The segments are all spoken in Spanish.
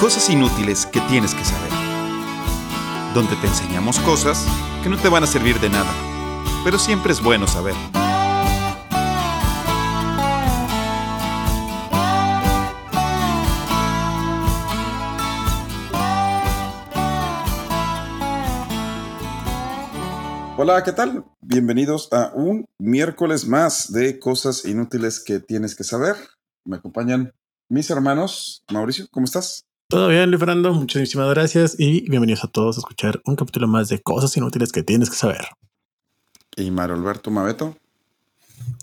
Cosas inútiles que tienes que saber. Donde te enseñamos cosas que no te van a servir de nada, pero siempre es bueno saber. Hola, ¿qué tal? Bienvenidos a un miércoles más de cosas inútiles que tienes que saber. Me acompañan mis hermanos. Mauricio, ¿cómo estás? Todo bien, Luis Fernando. Muchísimas gracias y bienvenidos a todos a escuchar un capítulo más de cosas inútiles que tienes que saber. Y Mario Alberto Maveto.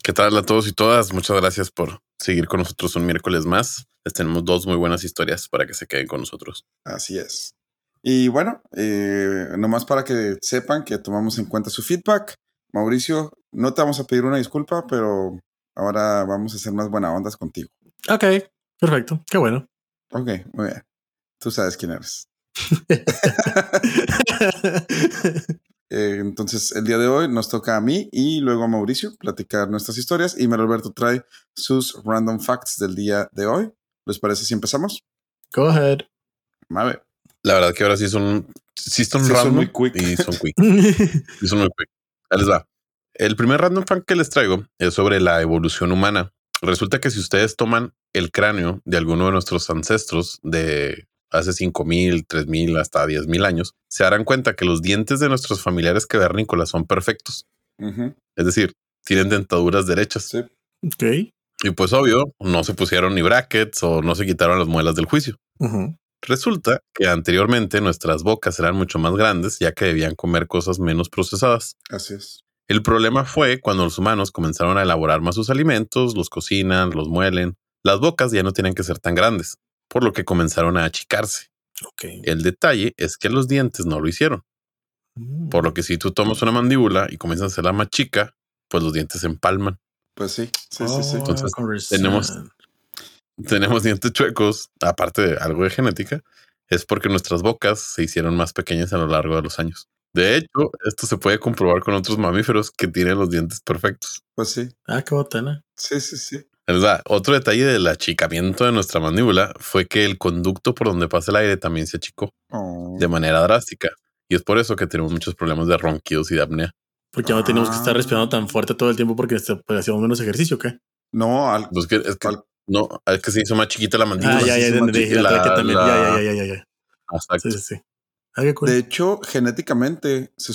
¿Qué tal a todos y todas? Muchas gracias por seguir con nosotros un miércoles más. Les tenemos dos muy buenas historias para que se queden con nosotros. Así es. Y bueno, eh, nomás para que sepan que tomamos en cuenta su feedback. Mauricio, no te vamos a pedir una disculpa, pero ahora vamos a hacer más buena ondas contigo. Ok, perfecto. Qué bueno. Ok, muy bien. Tú sabes quién eres. Eh, entonces, el día de hoy nos toca a mí y luego a Mauricio platicar nuestras historias y Mero Alberto trae sus random facts del día de hoy. ¿Les parece si empezamos? Go ahead. Mave. La verdad que ahora sí son, sí son Sí, son random muy quick. y son quick. Sí son muy quick. Ahí les va. El primer random fact que les traigo es sobre la evolución humana. Resulta que si ustedes toman el cráneo de alguno de nuestros ancestros de hace 5000, 3000 hasta 10000 años, se darán cuenta que los dientes de nuestros familiares cavernícolas son perfectos. Es decir, tienen dentaduras derechas. Sí. ok. Y pues obvio, no se pusieron ni brackets o no se quitaron las muelas del juicio. Resulta que anteriormente nuestras bocas eran mucho más grandes ya que debían comer cosas menos procesadas. Así es. El problema fue cuando los humanos comenzaron a elaborar más sus alimentos, los cocinan, los muelen. Las bocas ya no tienen que ser tan grandes, por lo que comenzaron a achicarse. Ok. El detalle es que los dientes no lo hicieron, Mm. por lo que si tú tomas una mandíbula y comienzas a hacerla más chica, pues los dientes se empalman. Pues sí, sí, sí, sí. Oh, Entonces, tenemos- Tenemos dientes chuecos, aparte de algo de genética, es porque nuestras bocas se hicieron más pequeñas a lo largo de los años. De hecho, esto se puede comprobar con otros mamíferos que tienen los dientes perfectos. Pues sí, Ah, qué botana. sí, sí, sí. Es verdad, otro detalle del achicamiento de nuestra mandíbula fue que el conducto por donde pasa el aire también se achicó Oh. de manera drástica. Y es por eso que tenemos muchos problemas de ronquidos y de apnea. Porque ya no tenemos que estar Ah. respirando tan fuerte todo el tiempo porque pues, hacíamos menos ejercicio, ¿o ¿qué? No, al, Pues que, es que al- no, es que se hizo más chiquita la mandíbula. Ah, ya, sí, ya, sí, ya, macho, entendí. La la- tráquea también. la- Ya, ya, ya, ya, ya. Exacto. Sí, sí, sí. Ah, de hecho, genéticamente se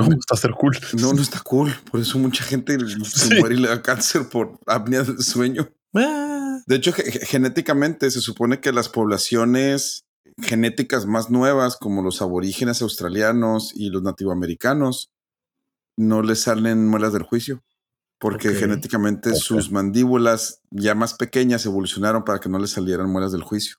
No, está ser cool. No, no está cool. Por eso mucha gente se Sí. muere y le da cáncer por apnea del sueño. Ah, De hecho, ge- ge- genéticamente se supone que las poblaciones genéticas más nuevas, como los aborígenes australianos y los nativoamericanos, no les salen muelas del juicio. Porque genéticamente sus mandíbulas ya más pequeñas evolucionaron para que no les salieran muelas del juicio.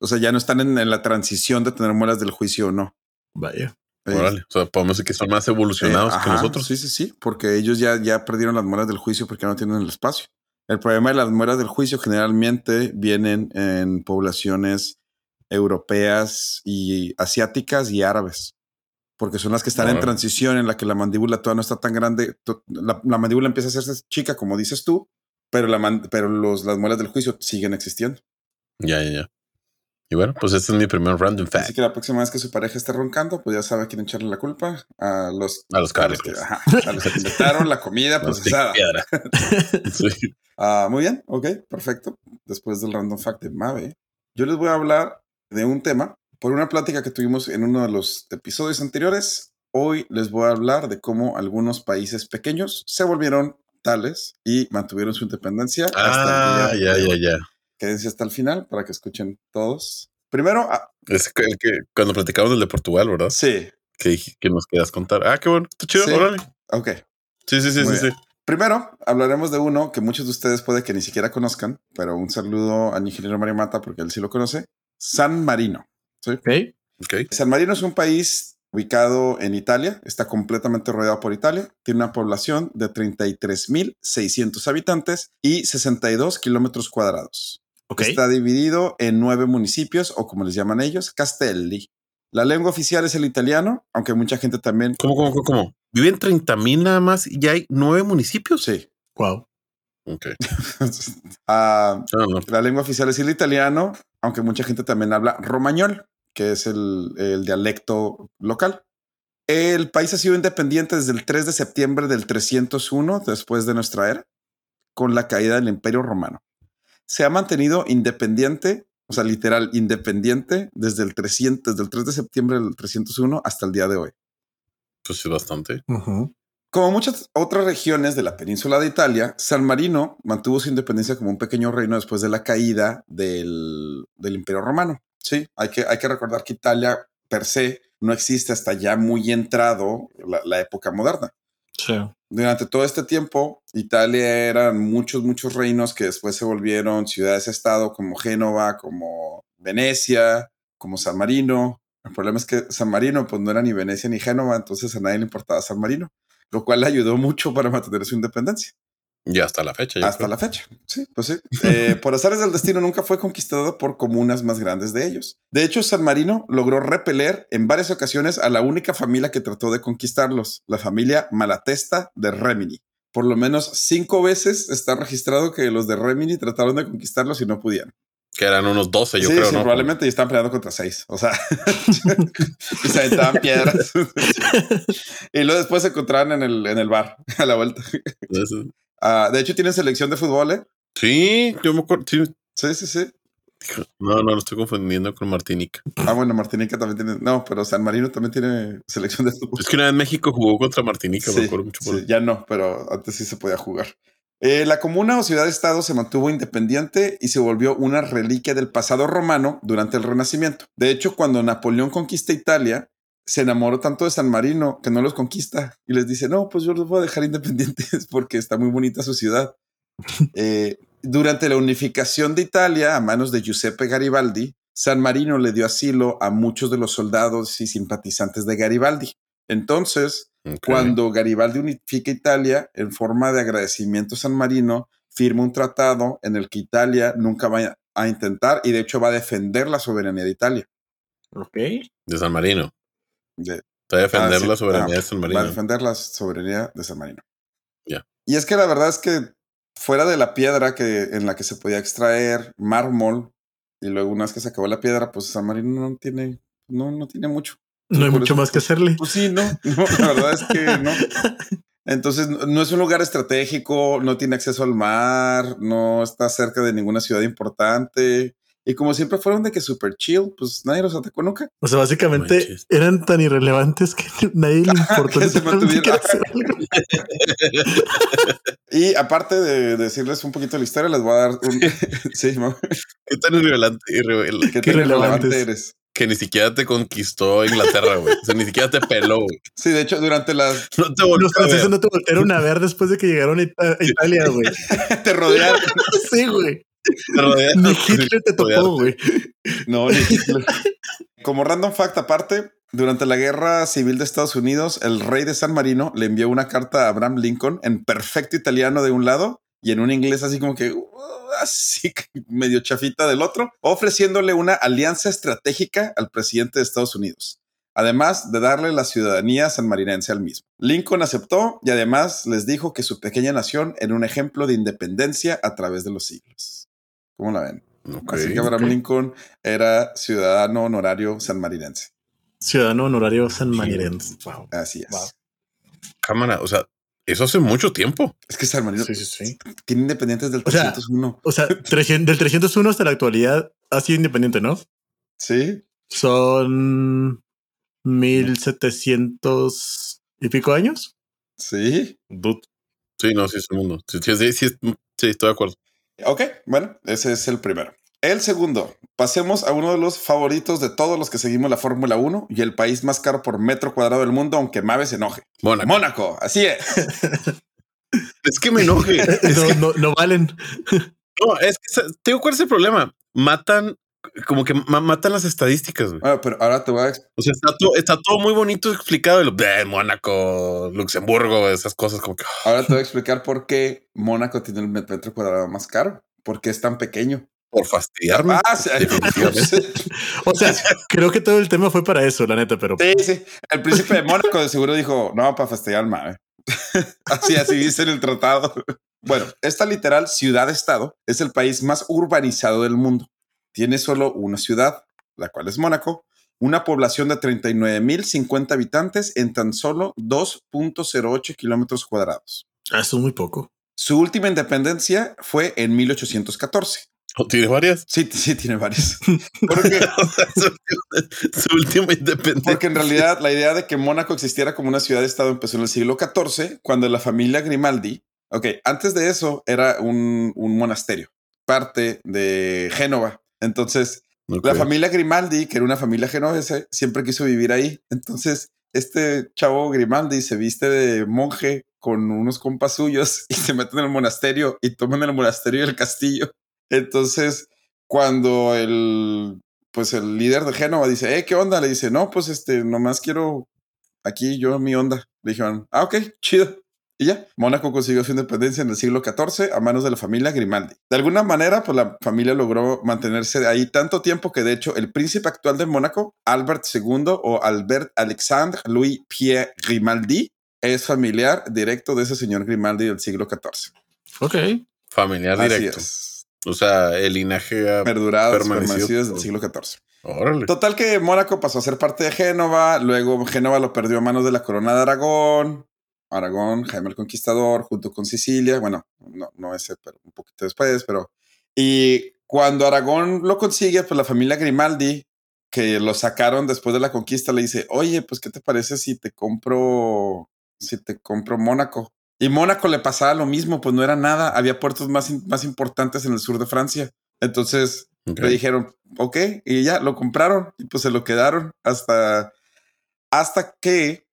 O sea, ya no están en, en la transición de tener muelas del juicio o no. vaya. Eh, Órale. O sea, podemos decir que son más evolucionados eh, que ajá, nosotros. Sí, sí, sí, porque ellos ya, ya perdieron las muelas del juicio porque no tienen el espacio. El problema de las muelas del juicio generalmente vienen en poblaciones europeas y asiáticas y árabes, porque son las que están en transición en la que la mandíbula todavía no está tan grande. La, la mandíbula empieza a hacerse chica, como dices tú, pero, la pero los, las muelas del juicio siguen existiendo. Ya, ya, ya. Y bueno, pues este es mi primer random Así fact. que la próxima vez que su pareja esté roncando, pues ya sabe a quién echarle la culpa. A los, A los a los que, ajá, a los que inventaron la comida procesada. Sí. Ah, muy bien, ok, perfecto. Después del random fact de Mave, yo les voy a hablar de un tema. Por una plática que tuvimos en uno de los episodios anteriores, hoy les voy a hablar de cómo algunos países pequeños se volvieron tales y mantuvieron su independencia Ah, hasta el ya, día de ya, hoy. ya. Quédense hasta el final para que escuchen todos. Primero, ah, Es que, el que cuando platicamos del de Portugal, ¿verdad? sí, Que, nos querías contar. Ah, qué bueno. Está chido. Sí. Órale. ok. Sí, sí, sí, Muy sí, bien. sí. Primero, hablaremos de uno que muchos de ustedes puede que ni siquiera conozcan, pero un saludo al ingeniero Mario Mata porque él sí lo conoce. San Marino. ¿sí? Ok. Ok. San Marino es un país ubicado en Italia, está completamente rodeado por Italia, tiene una población de 33.600 habitantes y 62 kilómetros cuadrados. Está dividido en nueve municipios o como les llaman ellos, castelli. La lengua oficial es el italiano, aunque mucha gente también... ¿Cómo, cómo, cómo, cómo? Viven 30 mil nada más y ya hay nueve municipios. Sí. Wow. Ok. Ah, No, no. la lengua oficial es el italiano, aunque mucha gente también habla romañol, que es el, el dialecto local. El país ha sido independiente desde el 3 de septiembre del 301 después de nuestra era, con la caída del Imperio Romano. Se ha mantenido independiente, o sea, literal independiente desde el 300, desde el 3 de septiembre del 301 hasta el día de hoy. Pues sí, bastante. Como muchas otras regiones de la península de Italia, San Marino mantuvo su independencia como un pequeño reino después de la caída del, del Imperio Romano. Sí, hay que, hay que recordar que Italia per se no existe hasta ya muy entrado la, la época moderna. Sí. Durante todo este tiempo, Italia eran muchos, muchos reinos que después se volvieron ciudades-estado como Génova, como Venecia, como San Marino. El problema es que San Marino pues no era ni Venecia ni Génova, entonces a nadie le importaba San Marino, lo cual le ayudó mucho para mantener su independencia. Y hasta la fecha. Hasta creo. la fecha. Sí, pues sí. Eh, por azares del destino nunca fue conquistado por comunas más grandes de ellos. De hecho, San Marino logró repeler en varias ocasiones a la única familia que trató de conquistarlos, la familia Malatesta de Remini. Por lo menos cinco veces está registrado que los de Remini trataron de conquistarlos y no pudieron. Que eran unos 12, yo sí, creo, sí, ¿no? probablemente y están peleando contra seis. O sea, y se aventaban piedras. y luego después se encontraban en el, en el bar a la vuelta. Ah, de hecho, tienen selección de fútbol, ¿eh? Sí, yo me acuerdo. sí. Sí, sí, sí. No, no, lo estoy confundiendo con Martinica. Ah, bueno, Martinica también tiene. No, pero San Marino también tiene selección de fútbol. Es que una vez México jugó contra Martinica, me acuerdo mucho por sí, ya no, pero antes sí se podía jugar. Eh, la comuna o ciudad-estado se mantuvo independiente y se volvió una reliquia del pasado romano durante el Renacimiento. De hecho, cuando Napoleón conquista Italia, se enamoró tanto de San Marino que no los conquista y les dice, no, pues yo los voy a dejar independientes porque está muy bonita su ciudad. Eh, durante la unificación de Italia a manos de Giuseppe Garibaldi, San Marino le dio asilo a muchos de los soldados y simpatizantes de Garibaldi. Entonces, cuando Garibaldi unifica Italia, en forma de agradecimiento a San Marino, firma un tratado en el que Italia nunca va a intentar y de hecho va a defender la soberanía de Italia. Ok. De San Marino. De- Te va a defender Ah, sí. la soberanía Ah, de San va a Marino. defender la soberanía de San Marino. Ya. Y es que la verdad es que fuera de la piedra que, en la que se podía extraer mármol y luego una vez que se acabó la piedra, pues San Marino no tiene, no, no tiene mucho. No hay por mucho eso- más que hacerle. Pues sí, no, no, la verdad es que no. Entonces, no es un lugar estratégico, no tiene acceso al mar, no está cerca de ninguna ciudad importante. Y como siempre fueron de que super chill, pues nadie los atacó nunca. O sea, básicamente Manches. eran tan irrelevantes que nadie le importó se. Y aparte de decirles un poquito de la historia, les voy a dar un... sí, ¿Qué tan irrelevante? irre- ¿qué Qué tan relevante relevantes. eres? Que ni siquiera te conquistó Inglaterra, güey. O sea, ni siquiera te peló, güey. Sí, de hecho, durante las... No te Los franceses no te voltearon a ver después de que llegaron a Ita- a Italia, güey. te rodearon. Sí, güey. Ni Hitler te tocó, güey. No, ni Hitler. Como random fact aparte, durante la guerra civil de Estados Unidos, el rey de San Marino le envió una carta a Abraham Lincoln en perfecto italiano de un lado y en un inglés así como que uh, así que medio chafita del otro, ofreciéndole una alianza estratégica al presidente de Estados Unidos. Además de darle la ciudadanía sanmarinense al mismo. Lincoln aceptó y además les dijo que su pequeña nación era un ejemplo de independencia a través de los siglos. ¿Cómo la ven? Ok. Así que Abraham. Lincoln era ciudadano honorario sanmarinense. Ciudadano honorario sanmarirense. Wow. Así es. Wow. Cámara, o sea, eso hace mucho tiempo. Es que San Marino Sí, sí, sí. tiene independientes del O sea, 301. O sea, 300 del 301 hasta la actualidad ha sido independiente, ¿no? Sí, Son 1700 y pico años. sí. Sí, no, sí es el mundo. Sí, sí, sí, sí, sí, estoy de acuerdo. Ok, bueno, ese es el primero. El segundo, pasemos a uno de los favoritos de todos los que seguimos la Fórmula 1 y el país más caro por metro cuadrado del mundo, aunque Mave se enoje. Mónaco. Mónaco, así es. Es que me enoje. No, que, no, no valen. no, es que, te ¿cuál es el problema? Matan, como que ma- matan las estadísticas, güey. Bueno, pero ahora te voy a O sea, está todo, está todo muy bonito explicado. eh, Mónaco, Luxemburgo, esas cosas como que... ah, ahora te voy a explicar por qué Mónaco tiene el metro cuadrado más caro. ¿Por qué es tan pequeño? por fastidiarme. Ah, sí. O sea, creo que todo el tema fue para eso, la neta, pero Sí, sí. El príncipe de Mónaco de seguro dijo, no, para fastidiar al Mave. así, así dice en el tratado. Bueno, esta literal ciudad-estado es el país más urbanizado del mundo. Tiene solo una ciudad, la cual es Mónaco, una población de 39.050 habitantes en tan solo 2.08 kilómetros cuadrados. Ah, Eso es muy poco. Su última independencia fue en 1814. ¿O tiene varias? Sí, sí, tiene varias. Porque, Su última independencia. porque en realidad la idea de que Mónaco existiera como una ciudad-estado empezó en el siglo XIV, cuando la familia Grimaldi, ok, antes de eso era un, un monasterio, parte de Génova. Entonces. La familia Grimaldi, que era una familia genovese, siempre quiso vivir ahí. Entonces, este chavo Grimaldi se viste de monje con unos compas suyos y se meten en el monasterio y toman el monasterio y el castillo. Entonces, cuando el, pues el líder de Génova dice, eh, ¿qué onda? Le dice, no, pues este, nomás quiero aquí yo mi onda. Le dijeron, ah, ok, chido. Y ya, Mónaco consiguió su independencia en el siglo XIV a manos de la familia Grimaldi. De alguna manera, pues la familia logró mantenerse ahí tanto tiempo que de hecho el príncipe actual de Mónaco, Albert II o Albert Alexandre Louis Pierre Grimaldi, es familiar directo de ese señor Grimaldi del siglo XIV. Ok. Familiar Así directo. es. O sea, el linaje ha Perdurados, permanecido del todo. siglo XIV. Órale. Total que Mónaco pasó a ser parte de Génova, luego Génova lo perdió a manos de la corona de Aragón. Aragón, Jaime el Conquistador, junto con Sicilia, bueno, no, no ese, pero un poquito después, pero... Y cuando Aragón lo consigue, pues la familia Grimaldi, que lo sacaron después de la conquista, le dice, oye, pues, ¿qué te parece si te compro, si te compro Mónaco? Y Mónaco le pasaba lo mismo, pues no era nada, había puertos más, más importantes en el sur de Francia. Entonces, Ok. le dijeron, ok, y ya lo compraron y pues se lo quedaron hasta, hasta que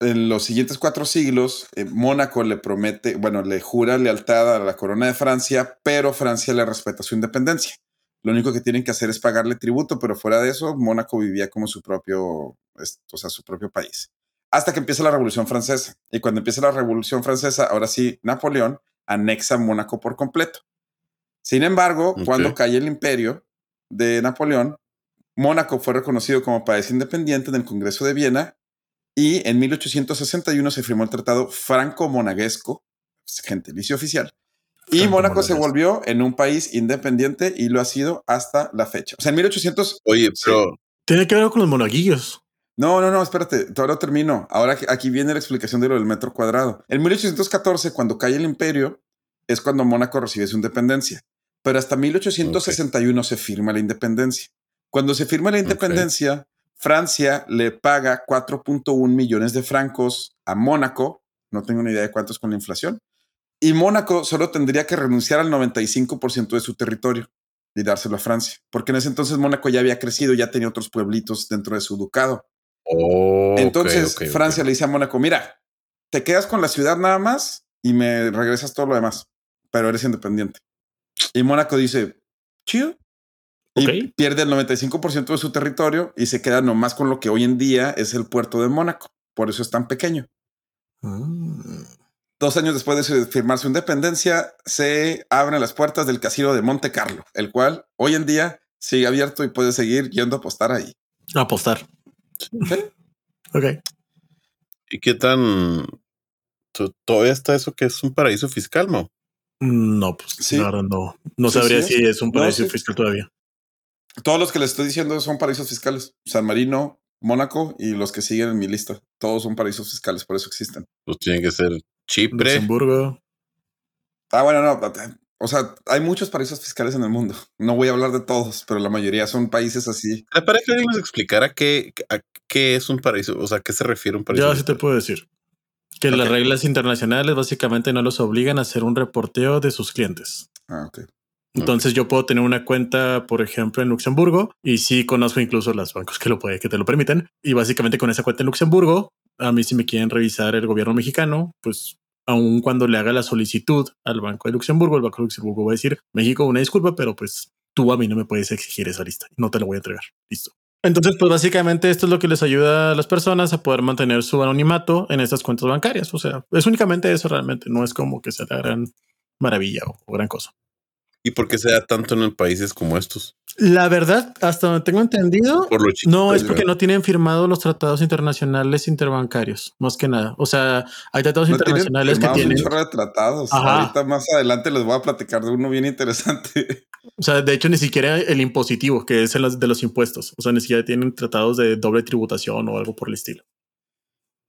en los siguientes cuatro siglos eh, Mónaco le promete, bueno, le jura lealtad a la corona de Francia, pero Francia le respeta su independencia. Lo único que tienen que hacer es pagarle tributo, pero fuera de eso, Mónaco vivía como su propio, o sea, su propio país. Hasta que empieza la Revolución Francesa. Y cuando empieza la Revolución Francesa, ahora sí, Napoleón anexa Mónaco por completo. Sin embargo, cuando cae el imperio de Napoleón, Mónaco fue reconocido como país independiente en el Congreso de Viena y en 1861 se firmó el Tratado Franco-Monaguesco, gentilicio oficial, y Mónaco se volvió en un país independiente y lo ha sido hasta la fecha. O sea, en 1800... Oye, Sí. pero Tiene que ver con los monaguillos. No, no, no, espérate, todavía no termino. Ahora aquí viene la explicación de lo del metro cuadrado. En 1814, cuando cae el imperio, es cuando Mónaco recibe su independencia. Pero hasta 1861 se firma la independencia. Cuando se firma la independencia, Francia le paga 4.1 millones de francos a Mónaco. No tengo ni idea de cuántos con la inflación. Y Mónaco solo tendría que renunciar al 95% de su territorio y dárselo a Francia. Porque en ese entonces Mónaco ya había crecido, ya tenía otros pueblitos dentro de su ducado. Oh, Entonces. Francia le dice a Mónaco, mira, te quedas con la ciudad nada más y me regresas todo lo demás, pero eres independiente. Y Mónaco dice, chido. Y pierde el 95% de su territorio y se queda nomás con lo que hoy en día es el puerto de Mónaco. Por eso es tan pequeño. Mm. Dos años después de firmar su independencia, se abren las puertas del casino de Monte Carlo, el cual hoy en día sigue abierto y puede seguir yendo a apostar ahí. Apostar. Ok. ¿Y qué tan to- todavía está eso que es un paraíso fiscal, no? No, pues Sí. la verdad no. No Sí, sabría sí si es un No, paraíso sí. fiscal todavía. Todos los que les estoy diciendo son paraísos fiscales. San Marino, Mónaco y los que siguen en mi lista. Todos son paraísos fiscales, por eso existen. Pues tiene que ser Chipre. Luxemburgo. Ah, bueno, no. O sea, hay muchos paraísos fiscales en el mundo. No voy a hablar de todos, pero la mayoría son países así. Me parece que alguien nos explicara qué, a qué es un paraíso, o sea, a qué se refiere un paraíso. Yo sí te puedo decir. Que las reglas internacionales básicamente no los obligan a hacer un reporteo de sus clientes. Ah, ok. Entonces yo puedo tener una cuenta, por ejemplo, en Luxemburgo y sí conozco incluso los bancos que lo puede, que te lo permiten. Y básicamente con esa cuenta en Luxemburgo, a mí si me quieren revisar el gobierno mexicano, pues aun cuando le haga la solicitud al Banco de Luxemburgo, el Banco de Luxemburgo va a decir, México, una disculpa, pero pues tú a mí no me puedes exigir esa lista. No te la voy a entregar. Listo. Entonces, pues básicamente esto es lo que les ayuda a las personas a poder mantener su anonimato en estas cuentas bancarias. O sea, es únicamente eso realmente. No es como que sea la gran maravilla o- o gran cosa. ¿Y por qué se da tanto en países como estos? La verdad, hasta donde tengo entendido, Por lo chiquito. no es porque no tienen firmado los tratados internacionales interbancarios, más que nada. O sea, hay tratados No tienen internacionales que firmados un tienen. chorro de tratados. Ajá. Ahorita más adelante les voy a platicar de uno bien interesante. O sea, de hecho, ni siquiera el impositivo, que es el de los impuestos. O sea, ni siquiera tienen tratados de doble tributación o algo por el estilo.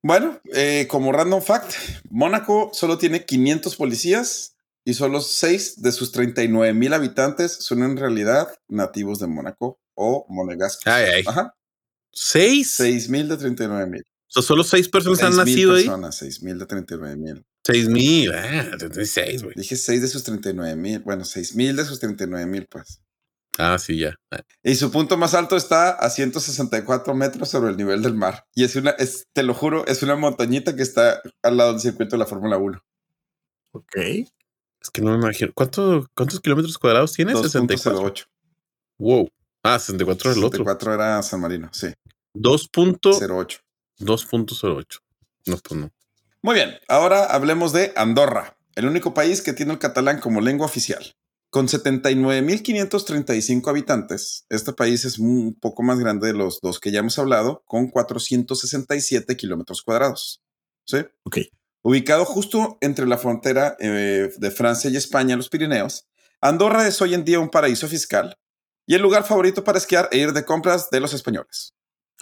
Bueno, eh, como random fact, Mónaco solo tiene 500 policías y solo 6 de sus 39 mil habitantes son en realidad nativos de Mónaco o monegascos. Ay, ay. Ajá. ¿Seis? 6 mil de 39 mil. O sea, solo seis personas han 6,000 nacido ahí. personas, 6 mil de 39 mil. Seis mil. Ah, 36, güey. Dije 6 de sus 39 mil. Bueno, 6 mil de sus 39 mil, pues. Ah, sí, ya. Ah, Y su punto más alto está a 164 metros sobre el nivel del mar. Y es una, es, te lo juro, es una montañita que está al lado del circuito de la Fórmula 1. Ok. Es que no me imagino. ¿Cuánto, ¿Cuántos kilómetros cuadrados tiene? 64. 2.08. Wow. Ah, 64 es el otro. 64 era San Marino, sí. 2.08. 08. No, pues no. Muy bien, ahora hablemos de Andorra, el único país que tiene el catalán como lengua oficial. Con 79.535 habitantes, este país es un poco más grande de los dos que ya hemos hablado, con 467 kilómetros cuadrados. ¿Sí? Ok. Ubicado justo entre la frontera eh, de Francia y España, los Pirineos, Andorra es hoy en día un paraíso fiscal y el lugar favorito para esquiar e ir de compras de los españoles.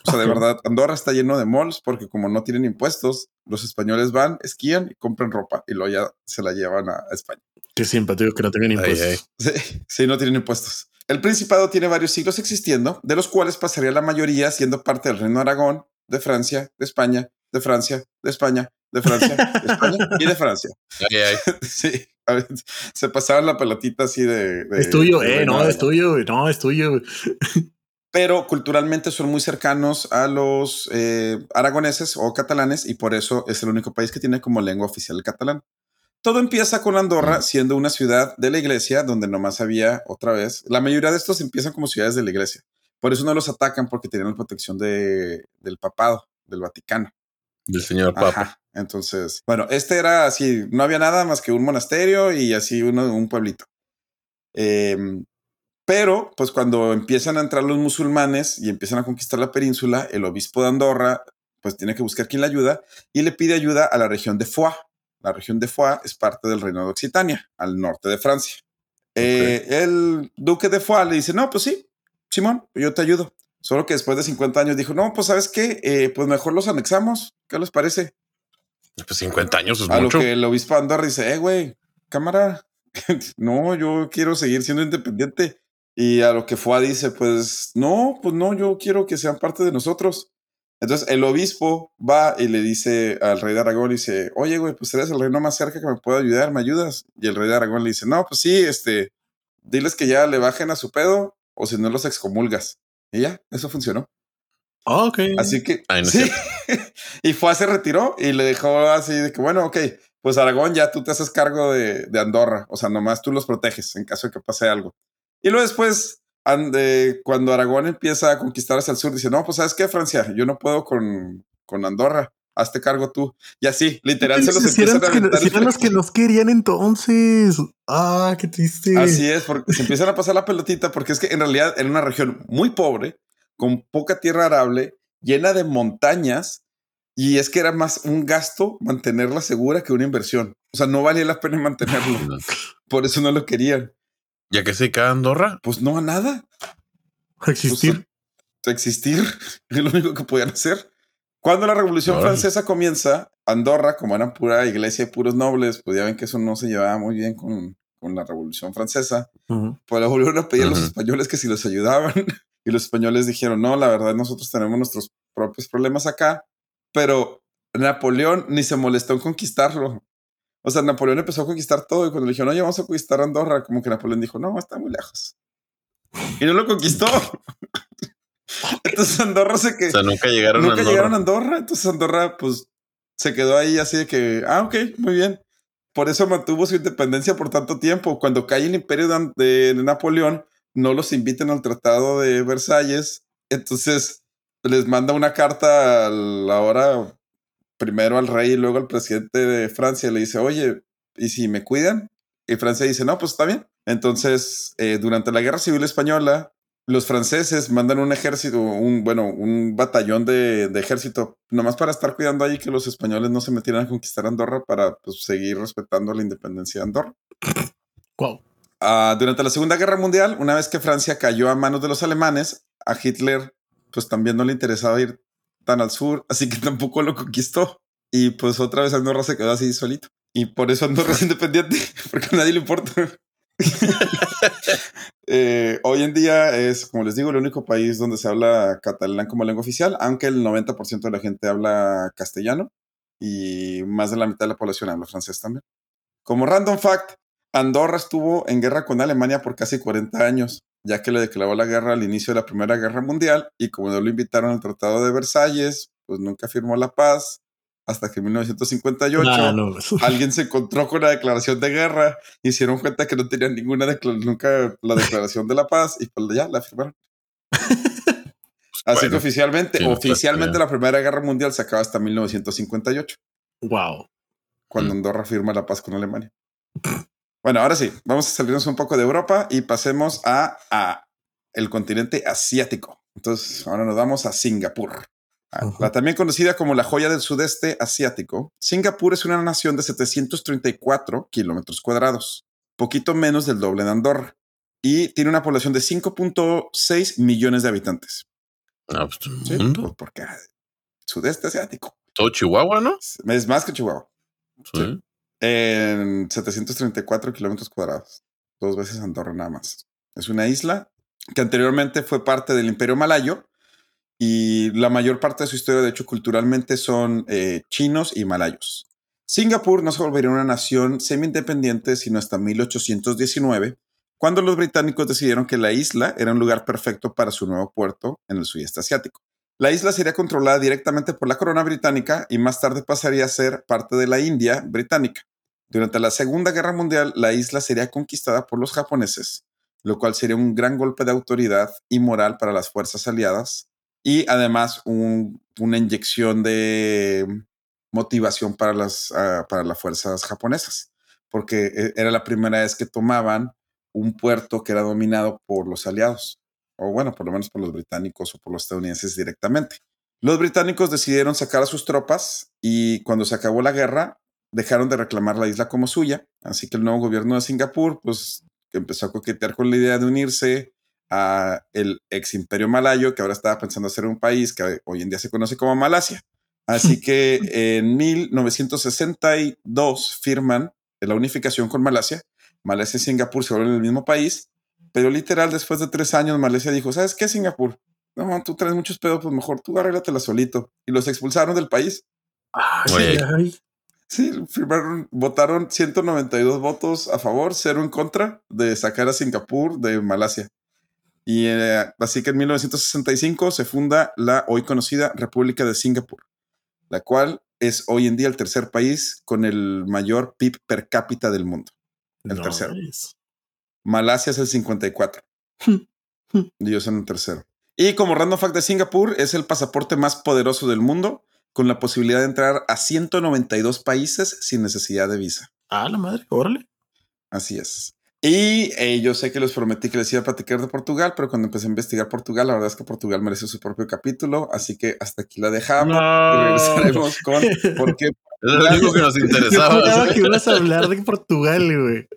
O sea, de verdad, Andorra está lleno de malls porque como no tienen impuestos, los españoles van, esquían y compran ropa y luego ya se la llevan a, España. Qué simpático que no tengan Ay, impuestos. ay. Sí, sí, no tienen impuestos. El Principado tiene varios siglos existiendo, de los cuales pasaría la mayoría siendo parte del Reino de Aragón, de Francia, de España, de Francia, de España, de Francia, de España y de Francia. Ay, ay. Sí, a ver, se pasaban la pelotita así de... de- Es tuyo, de eh, no, es tuyo, no, es tuyo. Pero culturalmente son muy cercanos a los eh, aragoneses o catalanes y por eso es el único país que tiene como lengua oficial el catalán. Todo empieza con Andorra Mm. siendo una ciudad de la iglesia donde nomás había otra vez. La mayoría de estos empiezan como ciudades de la iglesia. Por eso no los atacan porque tenían la protección de, del papado, del Vaticano. Del señor Papa. Ajá. Entonces, bueno, este era así, no había nada más que un monasterio y así uno, un pueblito. Em, pero, pues cuando empiezan a entrar los musulmanes y empiezan a conquistar la península, el obispo de Andorra, pues tiene que buscar quién le ayuda y le pide ayuda a la región de Foix. La región de Foix es parte del reino de Occitania, al norte de Francia. Eh, el duque de Foix le dice, no, pues sí, Simón, yo te ayudo. Solo que después de 50 años dijo, no, pues sabes qué, Eh, pues mejor los anexamos. ¿Qué les parece? Pues 50 años es A lo mucho. que el obispo Andorra dice, eh, güey, cámara, no, yo quiero seguir siendo independiente. Y a lo que Foix dice, pues no, pues no, yo quiero que sean parte de nosotros. Entonces el obispo va y le dice al rey de Aragón, dice, oye, güey, pues eres el reino más cerca que me puede ayudar, ¿me ayudas? Y el rey de Aragón le dice, no, pues sí, este, diles que ya le bajen a su pedo o si no los excomulgas. Y ya, eso funcionó. Ah, ok. Así que Ay, no es sí. y fue, se retiró y le dejó así de que, bueno, ok, pues Aragón ya tú te haces cargo de, de Andorra. O sea, nomás tú los proteges en caso de que pase algo. Y luego después, eh, cuando Aragón empieza a conquistar hacia el sur, dice, no, pues sabes qué, Francia, yo no puedo con, con Andorra. Hazte cargo tú. Y así, literal, se los Si eran, a que, aventar si eran los que nos querían entonces. Ah, qué triste. Así es, porque se empiezan a pasar la pelotita, porque es que en realidad era una región muy pobre, con poca tierra arable, llena de montañas, y es que era más un gasto mantenerla segura que una inversión. O sea, no valía la pena mantenerlo. Por eso no lo querían. Ya que se cae Andorra. Pues no a nada. Existir. Pues, existir es lo único que podían hacer. Cuando la Revolución. Francesa comienza, Andorra, como eran pura iglesia y puros nobles, pues ya ven que eso no se llevaba muy bien con, con la Revolución Francesa. Ujú. pues le volvieron a pedir a los españoles que si los ayudaban. Y los españoles dijeron, no, la verdad, nosotros tenemos nuestros propios problemas acá. Pero Napoleón ni se molestó en conquistarlo. O sea, Napoleón empezó a conquistar todo y cuando le dijeron, oye, vamos a conquistar Andorra, como que Napoleón dijo, no, está muy lejos. Y no lo conquistó. Entonces Andorra se O quedó. sea, nunca llegaron a Nunca Andorra. llegaron a Andorra, entonces Andorra pues se quedó ahí así de que, ah, ok, muy bien. Por eso mantuvo su independencia por tanto tiempo. Cuando cae el imperio de, de Napoleón, no los invitan al Tratado de Versalles, entonces les manda una carta a la hora, primero al rey y luego al presidente de Francia, le dice, oye, ¿y si me cuidan? Y Francia dice, no, pues está bien. Entonces, eh, durante la Guerra Civil Española, los franceses mandan un ejército, un, bueno, un batallón de, de ejército, nomás para estar cuidando ahí que los españoles no se metieran a conquistar Andorra para pues, seguir respetando la independencia de Andorra. Wow. Ah, durante la Segunda Guerra Mundial, una vez que Francia cayó a manos de los alemanes, a Hitler pues también no le interesaba ir tan al sur, así que tampoco lo conquistó. Y pues otra vez Andorra se quedó así solito. Y por eso Andorra es independiente, porque a nadie le importa. Eh, hoy en día es, como les digo, el único país donde se habla catalán como lengua oficial, aunque el 90% de la gente habla castellano y más de la mitad de la población habla francés también. Como random fact, Andorra estuvo en guerra con Alemania por casi 40 años, ya que le declaró la guerra al inicio de la Primera Guerra Mundial y como no lo invitaron al Tratado de Versalles, pues nunca firmó la paz hasta que en 1958 Ah, no. alguien se encontró con la declaración de guerra dieron cuenta que no tenían ninguna nunca la declaración de la paz y pues ya la firmaron. Así que oficialmente, no, oficialmente pues, la Primera Guerra Mundial se acaba hasta 1958, Wow. cuando Mm. Andorra firma la paz con Alemania. Bueno, ahora sí, vamos a salirnos un poco de Europa y pasemos a, a el continente asiático. Entonces, ahora nos vamos a Singapur. Ah. La también conocida como la joya del sudeste asiático, Singapur es una nación de 734 kilómetros cuadrados, poquito menos del doble de Andorra, y tiene una población de 5.6 millones de habitantes. Ah, pues, ¿sí? mundo. Porque ah, sudeste asiático Todo Chihuahua, ¿no? es más que Chihuahua, Sí. en 734 kilómetros cuadrados, dos veces Andorra nada más. Es una isla que anteriormente fue parte del Imperio Malayo y la mayor parte de su historia, de hecho, culturalmente son eh, chinos y malayos. Singapur no se volvería una nación semi-independiente sino hasta 1819, cuando los británicos decidieron que la isla era un lugar perfecto para su nuevo puerto en el sudeste asiático. La isla sería controlada directamente por la corona británica y más tarde pasaría a ser parte de la India británica. Durante la Segunda Guerra Mundial, la isla sería conquistada por los japoneses, lo cual sería un gran golpe de autoridad y moral para las fuerzas aliadas y además un- una inyección de motivación para las, ah, para las fuerzas japonesas, porque eh, era la primera vez que tomaban un puerto que era dominado por los aliados, o bueno, por lo menos por los británicos o por los estadounidenses directamente. Los británicos decidieron sacar a sus tropas y cuando se acabó la guerra dejaron de reclamar la isla como suya, así que el nuevo gobierno de Singapur pues empezó a coquetear con la idea de unirse a el ex imperio malayo que ahora estaba pensando hacer un país que hoy en día se conoce como Malasia. Así que en 1962 firman la unificación con Malasia. Malasia y Singapur se vuelven el mismo país, pero literal después de tres años Malasia dijo, ¿sabes qué Singapur? No, tú traes muchos pedos, pues mejor tú arréglatela solito. Y los expulsaron del país. Ay, ay. Sí, firmaron, votaron 192 votos a favor, cero en contra de sacar a Singapur de Malasia. Y eh, así que en 1965 se funda la hoy conocida República de Singapur, la cual es hoy en día el tercer país con el mayor PIB per cápita del mundo. El tercero. Malasia es el 54. y ellos son el tercero. Y como random fact de Singapur, es el pasaporte más poderoso del mundo, con la posibilidad de entrar a 192 países sin necesidad de visa. Ah, la madre, órale. Así es. Y eh, yo sé que les prometí que les iba a platicar de Portugal, pero cuando empecé a investigar Portugal, la verdad es que Portugal merece su propio capítulo, así que hasta aquí la dejamos y regresaremos con por qué. Es lo único que nos Yo interesaba. juraba ¿sabes? que ibas a hablar de Portugal, güey.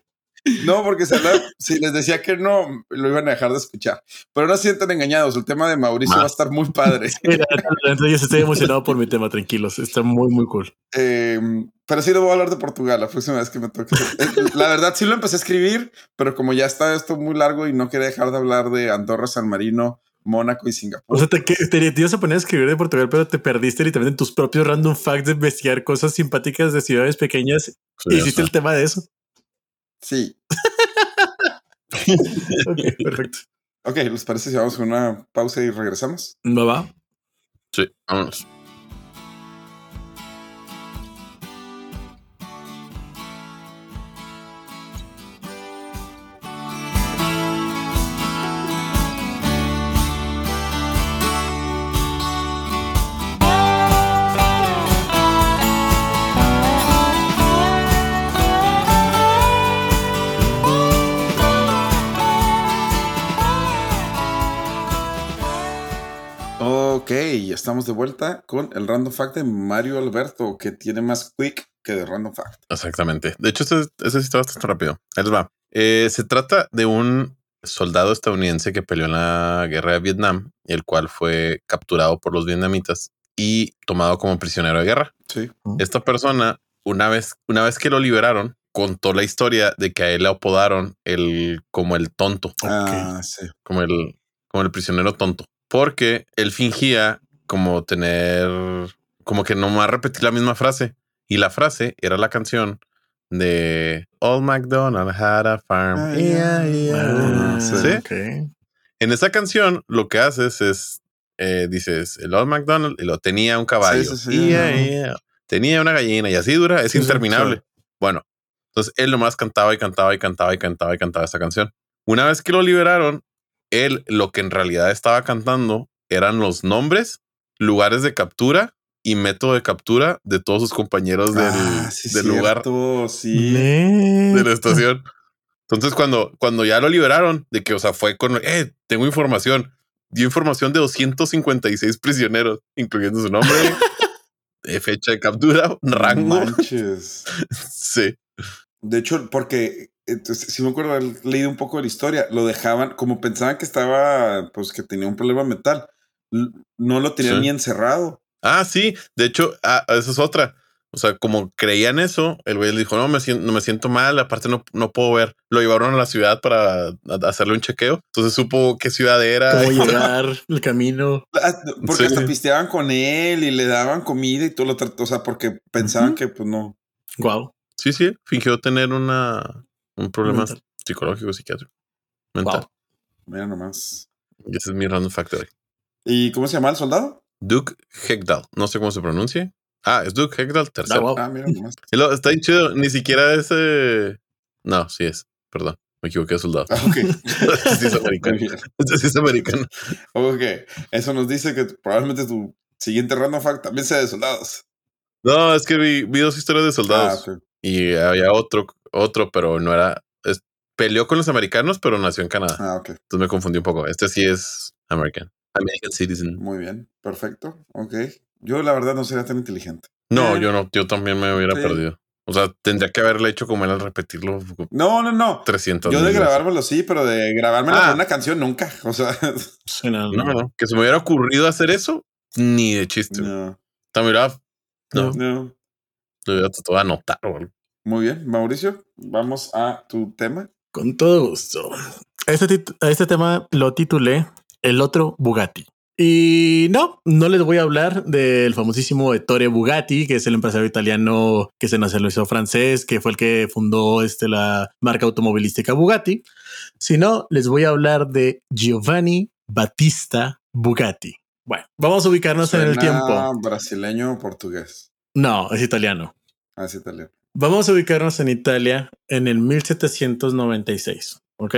No, porque habla- si les decía que no, lo iban a dejar de escuchar. Pero no se sientan engañados, el tema de Mauricio Ah. va a estar muy padre. Mira, Entonces estoy emocionado por mi tema, tranquilos. Está muy, muy cool. Eh, pero sí le voy a hablar de Portugal la próxima vez que me toque. Eh, La verdad, sí lo empecé a escribir, pero como ya está esto muy largo y no quería dejar de hablar de Andorra, San Marino, Mónaco y Singapur. O sea, te, te, te ibas a poner a escribir de Portugal, pero te perdiste literalmente en tus propios random facts de investigar cosas simpáticas de ciudades pequeñas. Sí, y o hiciste sea, el tema de eso. Sí. Ok, perfecto. Ok, ¿les parece si vamos a una pausa y regresamos? ¿No va? sí, vámonos. Estamos de vuelta con el random fact de Mario Alberto, que tiene más quick que de random fact. Exactamente. De hecho, este sí está bastante rápido. Les va. Eh, se trata de un soldado estadounidense que peleó en la guerra de Vietnam, el cual fue capturado por los vietnamitas y tomado como prisionero de guerra. Sí. Esta persona, una vez, una vez que lo liberaron, contó la historia de que a él le apodaron el como el tonto, Ah, sí. como el, como el prisionero tonto, porque él fingía como tener, como que nomás repetir la misma frase. Y la frase era la canción de Old MacDonald had a farm. Ah, Yeah, yeah. Ah, sí. ¿Sí? ok. En esa canción lo que haces es, eh, dices, el Old MacDonald y lo tenía un caballo. Sí, sí, sí, Yeah. Tenía una gallina y así dura, es Sí, sí, interminable. Bueno, entonces él nomás cantaba y cantaba y cantaba y cantaba y cantaba esa canción. Una vez que lo liberaron, él lo que en realidad estaba cantando eran los nombres, lugares de captura y método de captura de todos sus compañeros del, Ah, sí, del lugar Sí. de la estación. Entonces, cuando, cuando ya lo liberaron, de que, o sea, fue con, eh, tengo información, dio información de 256 prisioneros, incluyendo su nombre, eh, fecha de captura, No rango. manches. Sí. De hecho, porque entonces, si me acuerdo haber leído un poco de la historia, lo dejaban, como pensaban que estaba, pues que tenía un problema mental, no lo tenían Sí. ni encerrado. Ah, sí. De hecho, ah, esa es otra. O sea, como creían eso, el güey le dijo, no, me siento, no me siento mal, aparte no, no puedo ver. Lo llevaron a la ciudad para hacerle un chequeo. Entonces supo qué ciudad era. Cómo llegar, el camino. Ah, Porque Sí. hasta pisteaban con él y le daban comida y todo lo trató, o sea, porque pensaban que pues no. Wow. Sí, sí, fingió tener una, un problema Mental. psicológico, psiquiátrico. Mental. Wow. Mira nomás. Y ese es mi random fact de hoy. ¿Y cómo se llama el soldado? Duke Hegdal. No sé cómo se pronuncia. Ah, es Duke Hegdal Ah, tercero. wow. Ah, mira nomás. Lo- está bien chido. Ni siquiera es. eh, No, sí es. Perdón. Me equivoqué soldado. Ah, ok. Este sí es americano. Este sí es americano. Ok. Eso nos dice que probablemente tu siguiente random fact también sea de soldados. No, es que vi, vi dos historias de soldados. Ah, ok. Y había otro, otro, pero no era. es- peleó con los americanos, pero nació en Canadá. Ah, ok. Entonces me confundí un poco. Este sí es American. American Citizen. Muy bien. Perfecto. Ok. Yo la verdad no sería tan inteligente. No, Eh, yo no. Yo también me hubiera sí. perdido. O sea, tendría que haberle hecho como él al repetirlo No, no, no. 300 Yo de grabármelo sí, pero de grabármelo Ah. con una canción nunca. O sea, Sí, no, No, no. Que se me hubiera ocurrido hacer eso, ni de chiste. no, También hubiera, no, no. lo hubiera tratado de anotar o algo. Muy bien, Mauricio, vamos a tu tema. Con todo gusto. Este, este tema lo titulé El otro Bugatti. Y no, no les voy a hablar del famosísimo Ettore Bugatti, que es el empresario italiano que se nacionalizó francés, que fue el que fundó este, la marca automovilística Bugatti, sino les voy a hablar de Giovanni Battista Bugatti. Bueno, vamos a ubicarnos en el tiempo. Brasileño o portugués. No, es italiano. Ah, es italiano. Vamos a ubicarnos en Italia en el 1796, ¿ok?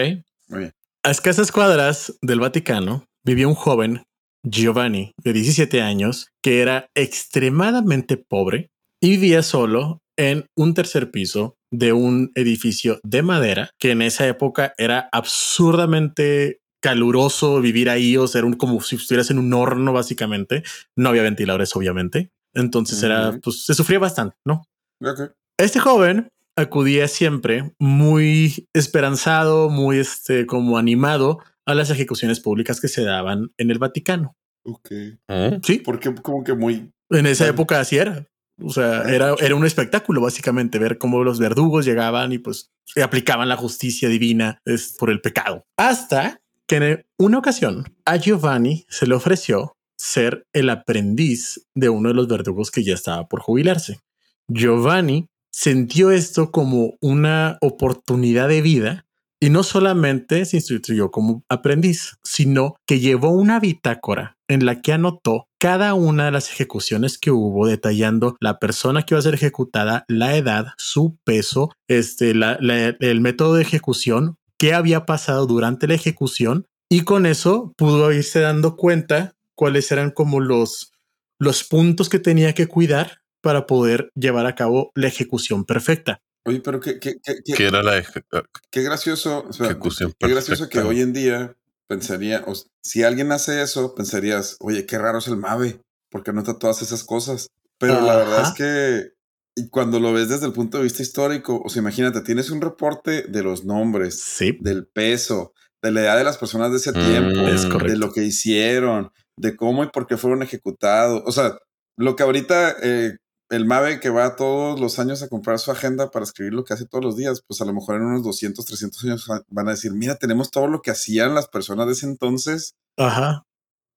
Muy bien. A escasas cuadras del Vaticano vivía un joven, Giovanni, de 17 años, que era extremadamente pobre y vivía solo en un tercer piso de un edificio de madera que en esa época era absurdamente caluroso vivir ahí, o sea, era un- como si estuvieras en un horno básicamente. No había ventiladores, obviamente. Entonces era, pues se sufría bastante, ¿no? Ok. Este joven acudía siempre muy esperanzado, muy este, como animado a las ejecuciones públicas que se daban en el Vaticano. Ok. ¿Eh? Sí, Porque como que muy. en esa época así era. O sea, Ah, era, era un espectáculo básicamente ver cómo los verdugos llegaban y pues aplicaban la justicia divina es, por el pecado. Hasta que en una ocasión a Giovanni se le ofreció ser el aprendiz de uno de los verdugos que ya estaba por jubilarse. Giovanni sintió esto como una oportunidad de vida y no solamente se instruyó como aprendiz, sino que llevó una bitácora en la que anotó cada una de las ejecuciones que hubo, detallando la persona que iba a ser ejecutada, la edad, su peso, este, la- el método de ejecución, qué había pasado durante la ejecución y con eso pudo irse dando cuenta cuáles eran como los, los puntos que tenía que cuidar para poder llevar a cabo la ejecución perfecta. Oye, pero qué, qué, qué, qué- Que era la eje- qué gracioso. o sea, Ejecución qué gracioso que hoy en día pensaría, o s- si alguien hace eso, pensarías, oye, qué raro es el MAVE, porque nota todas esas cosas. Pero la verdad Ajá. es que Y cuando lo ves desde el punto de vista histórico, o sea, imagínate, tienes un reporte de los nombres, Sí, del peso, de la edad de las personas de ese Mm, tiempo, es de lo que hicieron, de cómo y por qué fueron ejecutados. O sea, lo que ahorita eh, el MAVE que va todos los años a comprar su agenda para escribir lo que hace todos los días, pues a lo mejor en unos 200, 300 años van a decir, mira, tenemos todo lo que hacían las personas de ese entonces. Ajá.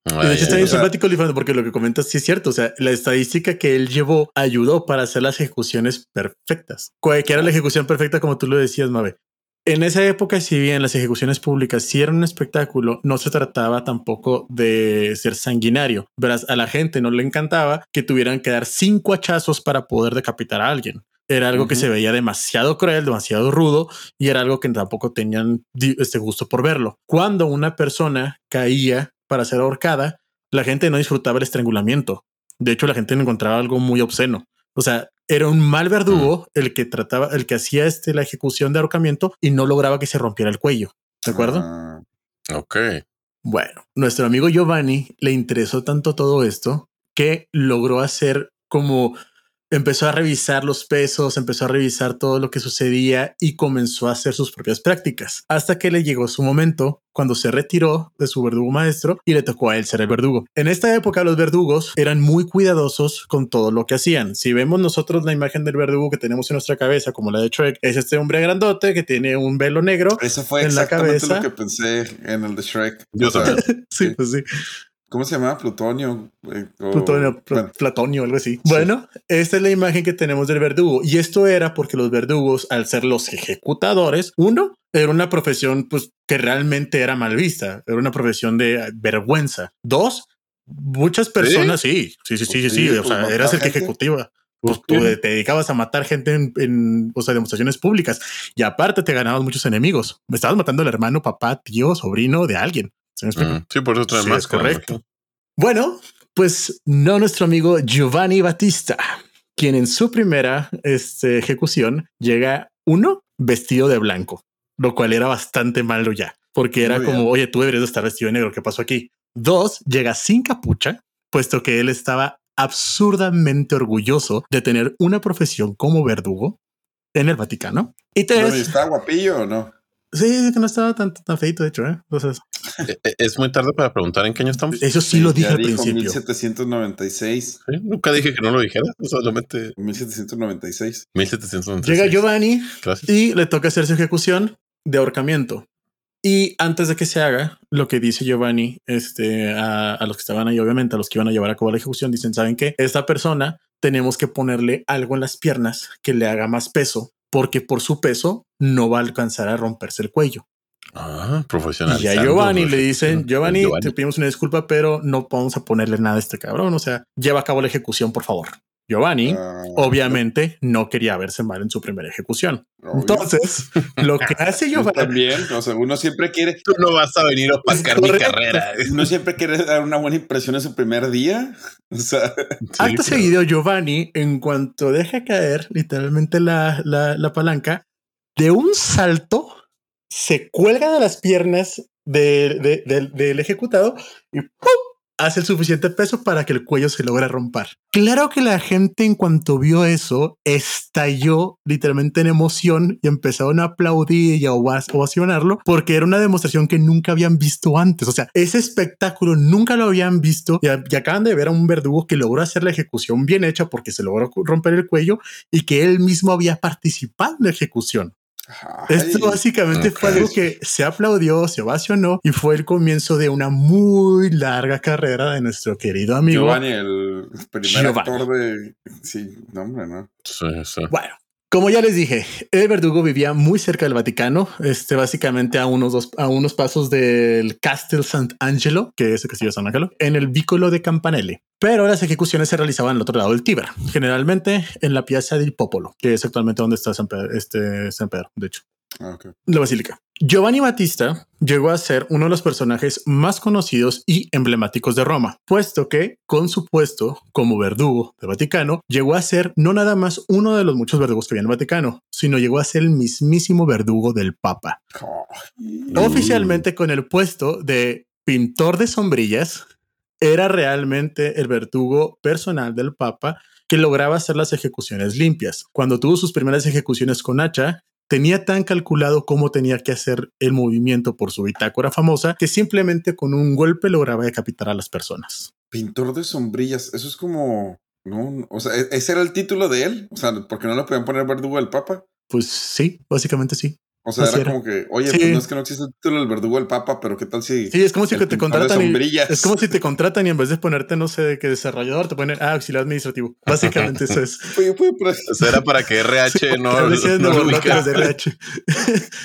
Y de Ay, hecho está bien simpático, porque lo que comentas sí es cierto. O sea, la estadística que él llevó ayudó para hacer las ejecuciones perfectas. Cualquiera la ejecución perfecta, como tú lo decías, Mabe. En esa época, si bien las ejecuciones públicas sí eran un espectáculo, no se trataba tampoco de ser sanguinario. Verás, a la gente no le encantaba que tuvieran que dar cinco hachazos para poder decapitar a alguien. Era algo que se veía demasiado cruel, demasiado rudo y era algo que tampoco tenían este gusto por verlo. Cuando una persona caía para ser ahorcada, la gente no disfrutaba el estrangulamiento. De hecho, la gente encontraba algo muy obsceno. O sea, era un mal verdugo el que trataba, el que hacía este, la ejecución de ahorcamiento y no lograba que se rompiera el cuello. ¿De acuerdo? Ah, Ok. Bueno, nuestro amigo Giovanni le interesó tanto todo esto que logró hacer como empezó a revisar los pesos, empezó a revisar todo lo que sucedía y comenzó a hacer sus propias prácticas hasta que le llegó su momento cuando se retiró de su verdugo maestro y le tocó a él ser el verdugo. En esta época los verdugos eran muy cuidadosos con todo lo que hacían. Si vemos nosotros la imagen del verdugo que tenemos en nuestra cabeza, como la de Shrek, es este hombre grandote que tiene un velo negro. Eso fue En la exactamente cabeza. lo que pensé en el de Shrek. Yo también. Sí, Sí. pues sí. ¿Cómo se llama? Plutonio. eh, o- Plutonio, pl- bueno, Platonio, algo así. Bueno, esta es la imagen que tenemos del verdugo. Y esto era porque los verdugos, al ser los ejecutadores, uno, era una profesión pues, que realmente era mal vista. Era una profesión de vergüenza. Dos, muchas personas, sí, sí, sí, sí, sí, sí. Sí, O pues, sea, matar eras el que ejecutiva. Pues tú te dedicabas a matar gente en, en, o sea, demostraciones públicas y aparte te ganabas muchos enemigos. Me estabas matando al hermano, papá, tío, sobrino de alguien. Mm, Sí, por eso trae Sí, más. es correcto. Bueno, pues no nuestro amigo Giovanni Battista, quien en su primera este, ejecución llega uno vestido de blanco, lo cual era bastante malo ya, porque era Muy como, bien. oye, tú deberías de estar vestido de negro, ¿qué pasó aquí? Dos, llega sin capucha, puesto que él estaba absurdamente orgulloso de tener una profesión como verdugo en el Vaticano. Y Bueno, ¿y tres, ¿Está guapillo o no? sí, que no estaba tan, tan feito, de hecho, ¿eh? Entonces, Es muy tarde para preguntar en qué año estamos. eso sí, lo dije al dijo principio. 1796. Sí, Nunca dije que no lo dijera. Solamente 1796. 1796. Llega Giovanni Gracias. y le toca hacer su ejecución de ahorcamiento. Y antes de que se haga, lo que dice Giovanni este, a, a los que estaban ahí, obviamente, a los que iban a llevar a cabo la ejecución, dicen, ¿saben qué? Esta persona tenemos que ponerle algo en las piernas que le haga más peso, porque por su peso no va a alcanzar a romperse el cuello. Ah, profesional. Y a Giovanni le dicen, Giovanni, te pedimos una disculpa, pero no vamos a ponerle nada a este cabrón. O sea, lleva a cabo la ejecución, por favor. Giovanni, Ah, obviamente, no quería verse mal en su primera ejecución. obvio. Entonces, lo que hace Giovanni también, o sea, uno siempre quiere, Tú no vas a venir a opacar mi carrera. uno siempre quiere dar una buena impresión en su primer día. O sea, Sí, Acto claro. seguido, Giovanni, en cuanto deja caer literalmente la, la- la palanca, de un salto se cuelga de las piernas de- de- del- ejecutado y ¡pum! hace el suficiente peso para que el cuello se logre romper. Claro que la gente en cuanto vio eso estalló literalmente en emoción y empezaron a aplaudir y a ova- ovacionarlo porque era una demostración que nunca habían visto antes. O sea, ese espectáculo nunca lo habían visto y acaban de ver a un verdugo que logró hacer la ejecución bien hecha porque se logró romper el cuello y que él mismo había participado en la ejecución. Esto básicamente fue algo que se aplaudió, se ovacionó y fue el comienzo de una muy larga carrera de nuestro querido amigo. Giovanni, el primer Giovanni. actor de. Sí, no, hombre, no. Sí, sí. Bueno, como ya les dije, el verdugo vivía muy cerca del Vaticano, este básicamente a unos dos, a unos pasos del Castel Sant'Angelo, que es el castillo de San Angelo, en el Vicolo de Campanelli. Pero las ejecuciones se realizaban al otro lado del Tíber, generalmente en la Piazza del Popolo, que es actualmente donde está San Pedro, este San Pedro, de hecho Ah, ok. la basílica. Giovanni Battista llegó a ser uno de los personajes más conocidos y emblemáticos de Roma, puesto que con su puesto como verdugo del Vaticano, llegó a ser no nada más uno de los muchos verdugos que había en el Vaticano, sino llegó a ser el mismísimo verdugo del Papa. Oficialmente con el puesto de pintor de sombrillas, era realmente el verdugo personal del Papa que lograba hacer las ejecuciones limpias. Cuando tuvo sus primeras ejecuciones con hacha, tenía tan calculado cómo tenía que hacer el movimiento por su bitácora famosa que simplemente con un golpe lograba decapitar a las personas. Pintor de sombrillas, eso es como, no, o sea, ¿e-, ese era el título de él, o sea, porque no le podían poner verdugo al Papa. Pues sí, básicamente sí. O sea, era, como que, oye, pues no es que no existe el título del verdugo del Papa, pero qué tal si. Sí, es como si te contratan. Y, es como si te contratan y en vez de ponerte, no sé, de qué desarrollador, te ponen ah, auxiliar administrativo. Básicamente eso es. eso era para que RH no. RH.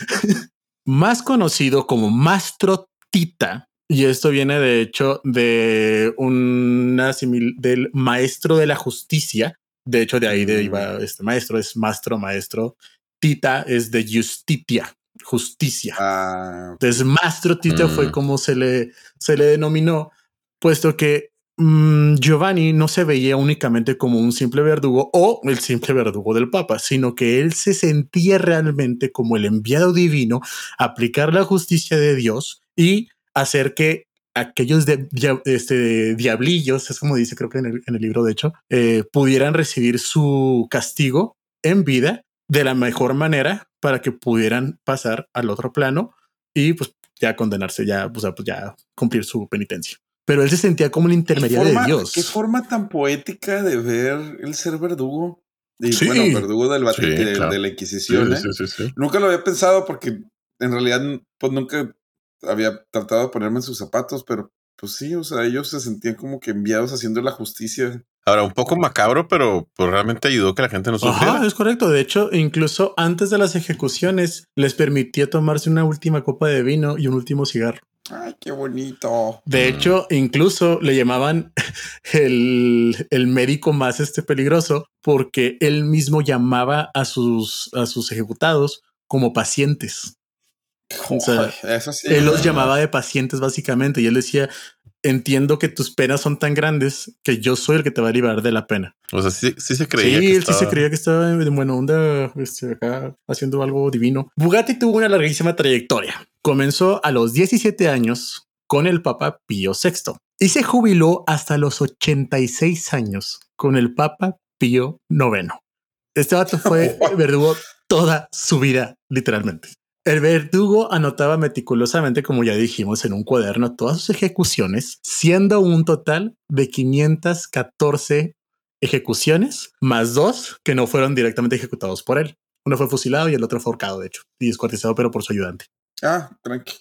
Más conocido como Mastro Tita. Y esto viene de hecho de una simil del maestro de la justicia. De hecho, de ahí de iba mm. este maestro, es maestro, maestro. Tita es de justitia, justicia. Ah, Entonces, Mastro Tita fue mm. como se le, se le denominó, puesto que mm, Giovanni no se veía únicamente como un simple verdugo o el simple verdugo del Papa, sino que él se sentía realmente como el enviado divino a aplicar la justicia de Dios y hacer que aquellos de, este, diablillos, es como dice creo que en el, libro de hecho, eh, pudieran recibir su castigo en vida de la mejor manera para que pudieran pasar al otro plano y pues ya condenarse, ya, pues, ya cumplir su penitencia. Pero él se sentía como el intermediario de Dios. Qué forma tan poética de ver el ser verdugo. Y bueno, verdugo del de, la Inquisición. ¿eh? Nunca lo había pensado porque en realidad pues nunca había tratado de ponerme en sus zapatos, pero pues sí, o sea, ellos se sentían como que enviados haciendo la justicia. Ahora, un poco macabro, pero pues, realmente ayudó que la gente no sufriera. Ajá, es correcto. De hecho, incluso antes de las ejecuciones, les permitía tomarse una última copa de vino y un último cigarro. Ay, qué bonito. De hecho, incluso le llamaban el, el, médico más este peligroso porque él mismo llamaba a sus, a sus ejecutados como pacientes eso sí. Él los llamaba de pacientes básicamente y él decía, entiendo que tus penas son tan grandes que yo soy el que te va a liberar de la pena. O sea, sí, sí se creía. Sí, él sí se creía que estaba en buena onda este, acá haciendo algo divino. Bugatti tuvo una larguísima trayectoria. Comenzó a los 17 años con el Papa Pío VI y se jubiló hasta los 86 años con el Papa Pío IX. Este vato fue verdugo toda su vida, literalmente. El verdugo anotaba meticulosamente, como ya dijimos, en un cuaderno todas sus ejecuciones, siendo un total de 514 ejecuciones, más dos que no fueron directamente ejecutados por él. Uno fue fusilado y el otro fue ahorcado, de hecho, y descuartizado, pero por su ayudante. Ah, tranqui.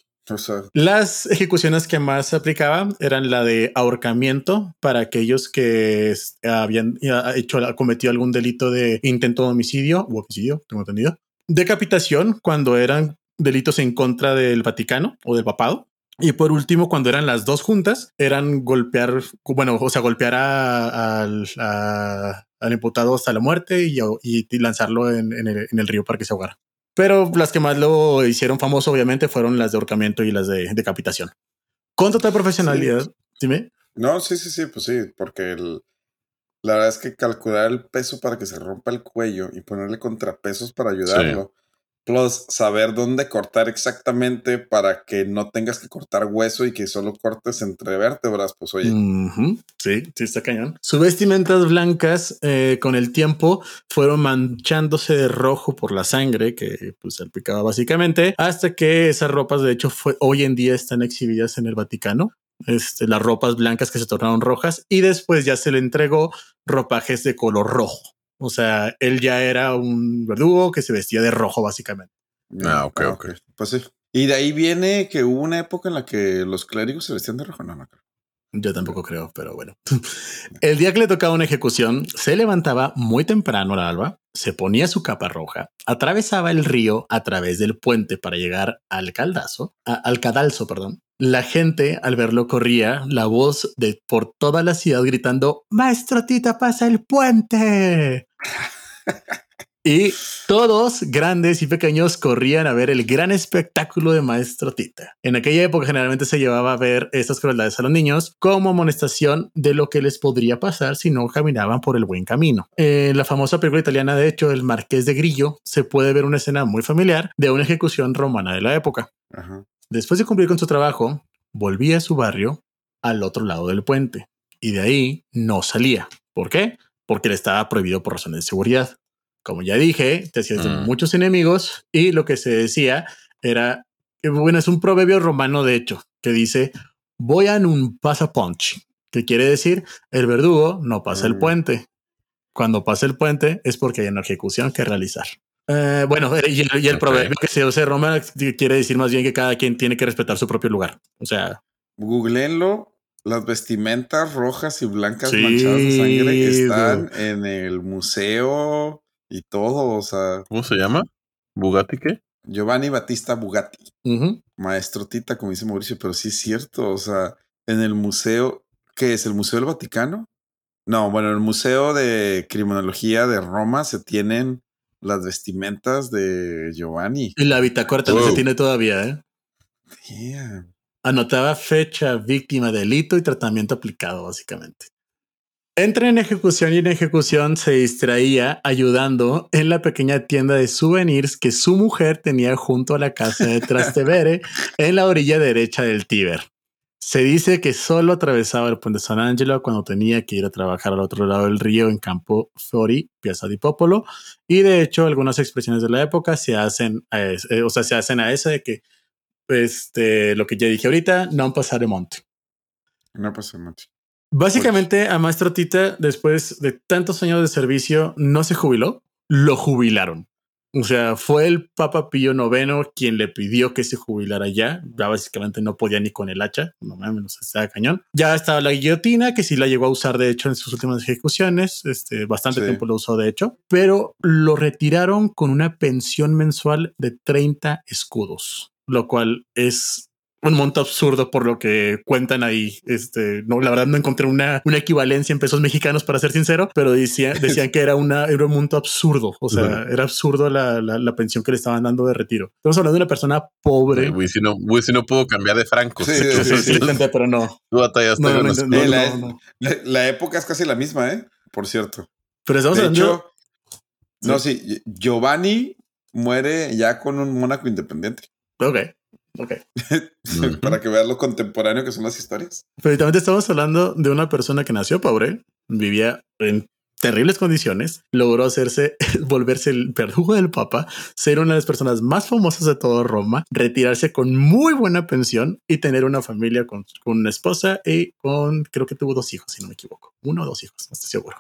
Las ejecuciones que más se aplicaban eran la de ahorcamiento para aquellos que habían hecho, cometido algún delito de intento de homicidio u homicidio, tengo entendido decapitación cuando eran delitos en contra del Vaticano o del papado. Y por último, cuando eran las dos juntas, eran golpear, bueno, o sea, golpear al, imputado hasta la muerte y, lanzarlo en, el, río para que se ahogara. Pero las que más lo hicieron famoso, obviamente, fueron las de ahorcamiento y las de decapitación. Con total profesionalidad, dime. No, sí, sí, sí, pues sí, porque el, la verdad es que calcular el peso para que se rompa el cuello y ponerle contrapesos para ayudarlo. Plus, saber dónde cortar exactamente para que no tengas que cortar hueso y que solo cortes entre vértebras, pues oye. Sí, sí, está cañón. Sus vestimentas blancas eh, con el tiempo fueron manchándose de rojo por la sangre que pues salpicaba básicamente hasta que esas ropas de hecho fue, hoy en día están exhibidas en el Vaticano este, las ropas blancas que se tornaron rojas y después ya se le entregó ropajes de color rojo. O sea, él ya era un verdugo que se vestía de rojo básicamente. Ah, ok, ok. Pues sí. Y de ahí viene que hubo una época en la que los clérigos se vestían de rojo. No, no Yo tampoco creo, pero bueno. El día que le tocaba una ejecución, se levantaba muy temprano al alba, se ponía su capa roja, atravesaba el río a través del puente para llegar al caldazo, al cadalso, perdón, la gente al verlo corría la voz de por toda la ciudad gritando, Maestro Tita pasa el puente. y todos, grandes y pequeños, corrían a ver el gran espectáculo de Maestro Tita. En aquella época generalmente se llevaba a ver estas crueldades a los niños como amonestación de lo que les podría pasar si no caminaban por el buen camino. En la famosa película italiana, de hecho, El Marqués de Grillo, se puede ver una escena muy familiar de una ejecución romana de la época. Después de cumplir con su trabajo, volvía a su barrio al otro lado del puente y de ahí no salía. ¿Por qué? porque le estaba prohibido por razones de seguridad. Como ya dije, te hacías Mm. muchos enemigos y lo que se decía era, que, bueno, es un proverbio romano de hecho, que dice, voy a un pasa punch, que quiere decir, el verdugo no pasa el Mm. puente. Cuando pasa el puente es porque hay una ejecución que realizar. Eh, bueno, y el, y el proverbio que se usa Roma quiere decir más bien que cada quien tiene que respetar su propio lugar. O sea, Googleenlo. Las vestimentas rojas y blancas Sí, manchadas de sangre dude. están en el museo y todo. O sea, ¿Cómo se llama? ¿Bugatti qué? Giovanni Battista Bugatti, maestro Tita, como dice Mauricio, pero sí es cierto. O sea, en el museo, ¿qué es? ¿El Museo del Vaticano? No, bueno, en el Museo de Criminología de Roma se tienen las vestimentas de Giovanni. y la bitácora también se Wow. tiene todavía. ¿eh? Anotaba fecha, víctima, delito y tratamiento aplicado, básicamente. Entre en ejecución y en ejecución se distraía ayudando en la pequeña tienda de souvenirs que su mujer tenía junto a la casa de Trastevere en la orilla derecha del Tíber. Se dice que solo atravesaba el puente San Angelo cuando tenía que ir a trabajar al otro lado del río en Campo Fiori, Piazza di Popolo. Y de hecho, algunas expresiones de la época se hacen a es- eh, o sea, se hacen a esa de que este, lo que ya dije ahorita, no pasar de monte. No pasa mucho. Básicamente, a Maestro Tita, después de tantos años de servicio, no se jubiló, lo jubilaron. O sea, fue el Papa Pío IX quien le pidió que se jubilara ya. Ya básicamente no podía ni con el hacha. No mames, estaba cañón. Ya estaba la guillotina, que sí la llegó a usar, de hecho, en sus últimas ejecuciones. Este, bastante Sí. tiempo lo usó, de hecho. Pero lo retiraron con una pensión mensual de 30 escudos, lo cual es un monto absurdo por lo que cuentan ahí. Este, no, la verdad no encontré una, una equivalencia en pesos mexicanos para ser sincero, pero decía, decían que era una, era un monto absurdo. O sea, era absurdo la, la, la pensión que le estaban dando de retiro. Estamos hablando de una persona pobre. Güey, si no, güey, si no puedo cambiar de francos. Sí, sí, sí, sí. Pero no. Tú batallaste No, no, con no, los- no, Eh, la, no, no. la- la época es casi la misma, ¿eh? Por cierto. Pero estamos de hablando. hecho, no, sí, Giovanni muere ya con un Mónaco independiente. ok, ok. Para que veas lo contemporáneo que son las historias. Pero también estamos hablando de una persona que nació pobre, vivía en terribles condiciones, logró hacerse, volverse el verdugo del Papa, ser una de las personas más famosas de todo Roma, retirarse con muy buena pensión y tener una familia con, con una esposa y con, creo que tuvo dos hijos, si no me equivoco, uno o dos hijos, no estoy seguro.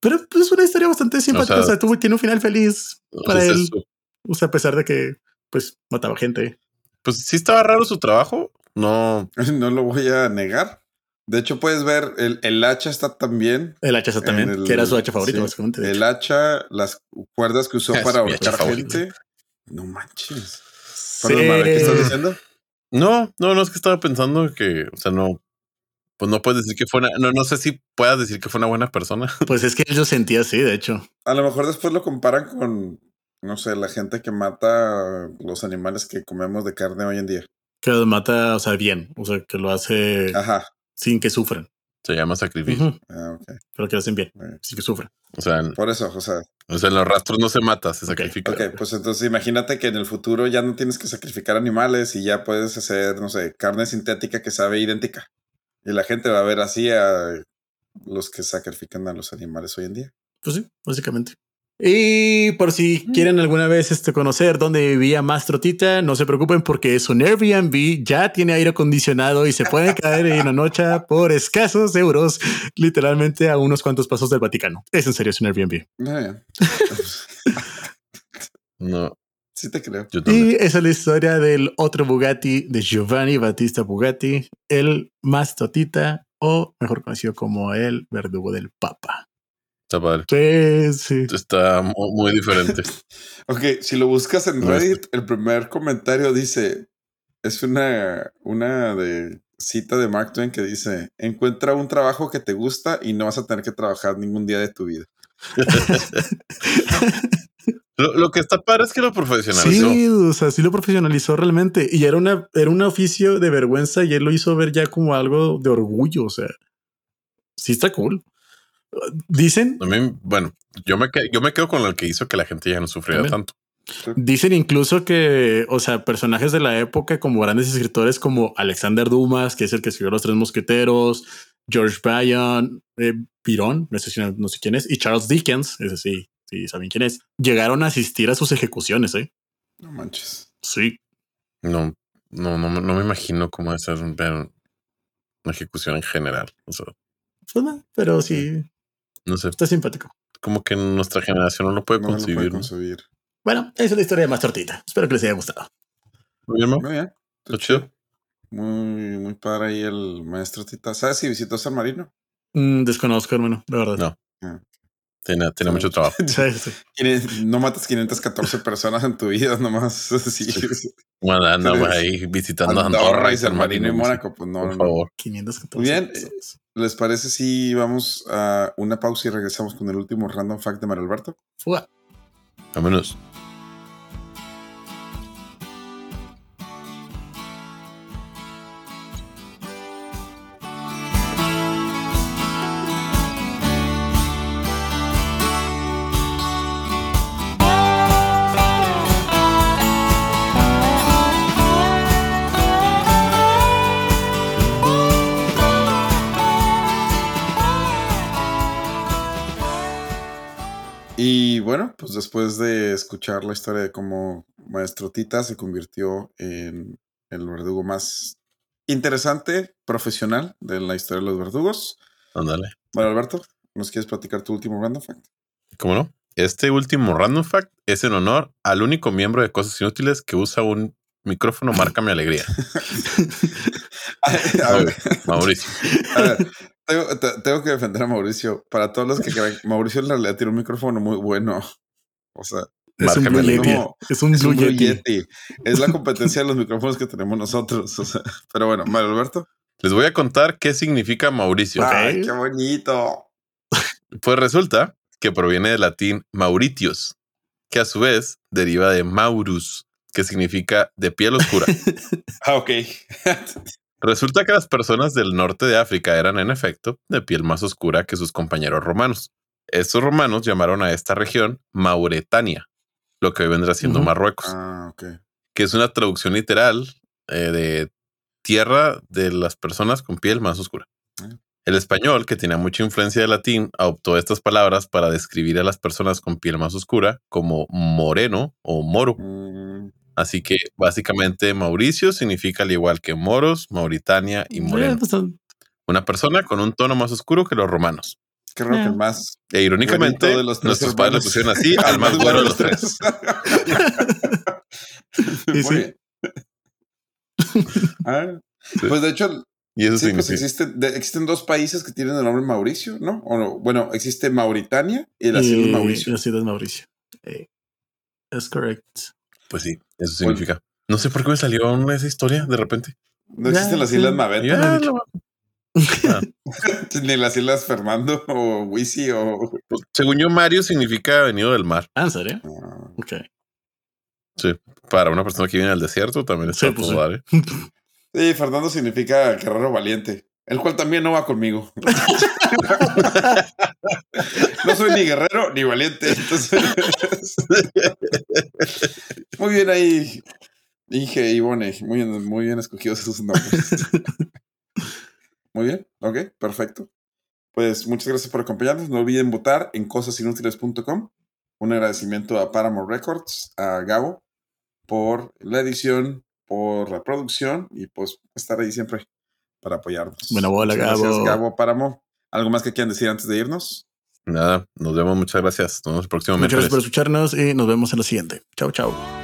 Pero pues, es una historia bastante simpática, o sea, sea, tuvo, tiene un final feliz para Pues él, eso. o sea, a pesar de que pues mataba gente. Pues sí estaba raro su trabajo. No, No lo voy a negar. De hecho, puedes ver el, el hacha está también. El hacha también, en el- que era su hacha favorito, sí, básicamente. El hecho. hacha, las cuerdas que usó Es para ahorcar gente. No manches. Sí. Perdón, Mara, ¿qué estás diciendo? no, no, no es que estaba pensando que, o sea, no, pues no puedes decir que fue una, no, no sé si puedas decir que fue una buena persona. Pues es que él lo sentía así, de hecho. A lo mejor después lo comparan con, no sé, la gente que mata los animales que comemos de carne hoy en día. Que los mata, o sea, bien, o sea, que lo hace Ajá. sin que sufran. Se llama sacrificio. Ah, ok. Pero que lo hacen bien, Bueno, sin que sufran. O sea, en, Por eso, o sea, o sea, en los rastros no se mata, se Ok, sacrifica. ok, pues entonces imagínate que en el futuro ya no tienes que sacrificar animales y ya puedes hacer, no sé, carne sintética que sabe idéntica. Y la gente va a ver así a los que sacrifican a los animales hoy en día. Pues sí, básicamente. Y por si quieren alguna vez este, conocer dónde vivía Mastro Tita, no se preocupen porque es un Airbnb, ya tiene aire acondicionado y se puede caer en una noche por escasos euros, literalmente a unos cuantos pasos del Vaticano. Es en serio, es un Airbnb. No, sí te creo. Y esa es la historia del otro Bugatti de Giovanni Battista Bugatti, el Mastro Tita, o mejor conocido como el verdugo del Papa. Está padre. Sí, sí. Está mu- muy diferente. Ok, si lo buscas en Reddit, el primer comentario dice, es una, una de cita de Mark Twain que dice, encuentra un trabajo que te gusta y no vas a tener que trabajar ningún día de tu vida. Lo, lo que está padre es que lo profesionalizó. Sí, o sea, sí lo profesionalizó realmente. Y era una, era un oficio de vergüenza y él lo hizo ver ya como algo de orgullo. O sea, sí está cool. Dicen, mí, bueno, yo me, yo me quedo con lo que hizo que la gente ya no sufriera También. tanto. dicen incluso que, o sea, personajes de la época como grandes escritores como Alexander Dumas, que es el que escribió Los Tres Mosqueteros, George Bryan, eh, Pirón, no sé, si- no sé quién es, y Charles Dickens, ese sí, sí saben quién es, llegaron a asistir a sus ejecuciones, ¿eh? No manches. Sí. No, no, no, me- no me imagino cómo es hacer una ejecución en general. O sea, Pues no, pero sí, no sé, está simpático. como que nuestra generación no lo puede No concebir. ¿no? concebir. Bueno, esa es la historia de más tortita. Espero que les haya gustado. Muy bien. Muy bien. Está chido. Muy, muy padre ahí el maestro Tita. ¿Sabes si visitó San Marino? Mm, desconozco, hermano, la verdad. No. Ah. Tiene, tiene mucho trabajo. Sí, sí. Quinen- No matas 514 personas en tu vida, nomás. Sí. Bueno, andamos ahí visitando Andorra y San Marino y. Mónaco, pues no. Por favor. 514 Muy bien. personas. ¿Les parece si vamos a una pausa y regresamos con el último random fact de Mario Alberto? Fuga. Vámonos. Bueno, pues después de escuchar la historia de cómo Maestro Tita se convirtió en el verdugo más interesante, profesional de la historia de los verdugos, Ándale. Mario Alberto, ¿nos quieres platicar tu último random fact? ¿Cómo no? Este último random fact es en honor al único miembro de Cosas Inútiles que usa un micrófono marca mi alegría. A ver, Mauricio. a ver, tengo, te- tengo que defender a Mauricio. Para todos los que crean, Mauricio en realidad tiene un micrófono muy bueno. O sea, Es un Blue Yeti. Es un es Blue un Blue Yeti. Yeti. Es la competencia de los micrófonos que tenemos nosotros. O sea, pero bueno, Mario Alberto. Les voy a contar qué significa Mauricio. Ay, qué bonito. Pues resulta que proviene del latín Mauritius, que a su vez deriva de Maurus, que significa de piel oscura. Ah, ok. Resulta que las personas del norte de África eran en efecto de piel más oscura que sus compañeros romanos. Estos romanos llamaron a esta región Mauretania, lo que hoy vendrá siendo. Marruecos, Ah, que es una traducción literal eh, de tierra de las personas con piel más oscura. Mm. El español, que tenía mucha influencia del latín, adoptó estas palabras para describir a las personas con piel más oscura como moreno o moro. Mm, Así que básicamente Mauricio significa al igual que moros, Mauritania y Eh, moreno. pues, son- Una persona con un tono más oscuro que los romanos. raro que Eh. el más E irónicamente, de los nuestros padres hermanos. pusieron así al más bueno de los tres. Sí, Muy sí. Ah, Pues de hecho, Y eso sí, pues significa. existen, de- existen dos países que tienen el nombre Mauricio, ¿no? O no, bueno, existe Mauritania y las y Islas Mauricio. las Islas Mauricio. Eh, es correcto. Pues sí, eso significa. No sé por qué me salió una- esa historia de repente. No existen Ya, las sí. Islas Y Maveta, Ah, ni las Islas Fernando o Wisi o... pues, según yo, Mario significa venido del mar. Ah, ¿en serio? Ah, Ok. Para una persona que viene al desierto también está Sí, pues sí. dar, ¿eh? Sí, Fernando significa guerrero valiente, el cual también no va conmigo. no soy ni guerrero ni valiente. Entonces... muy bien ahí, Inge y Ivone. Muy bien, muy bien escogidos esos nombres. Muy bien, ok, perfecto. Pues muchas gracias por acompañarnos. No olviden votar en cosasinútiles.com. Un agradecimiento a Paramount Records, a Gabo, por la edición, por la producción y pues estar ahí siempre para apoyarnos. Buena bola, Muchas Gracias, Gabo. Gabo Páramo. ¿Algo más que quieran decir antes de irnos? Nada, nos vemos. Muchas gracias. Nos vemos el próximo Muchas gracias por escucharnos y nos vemos en la siguiente. Chao, chao.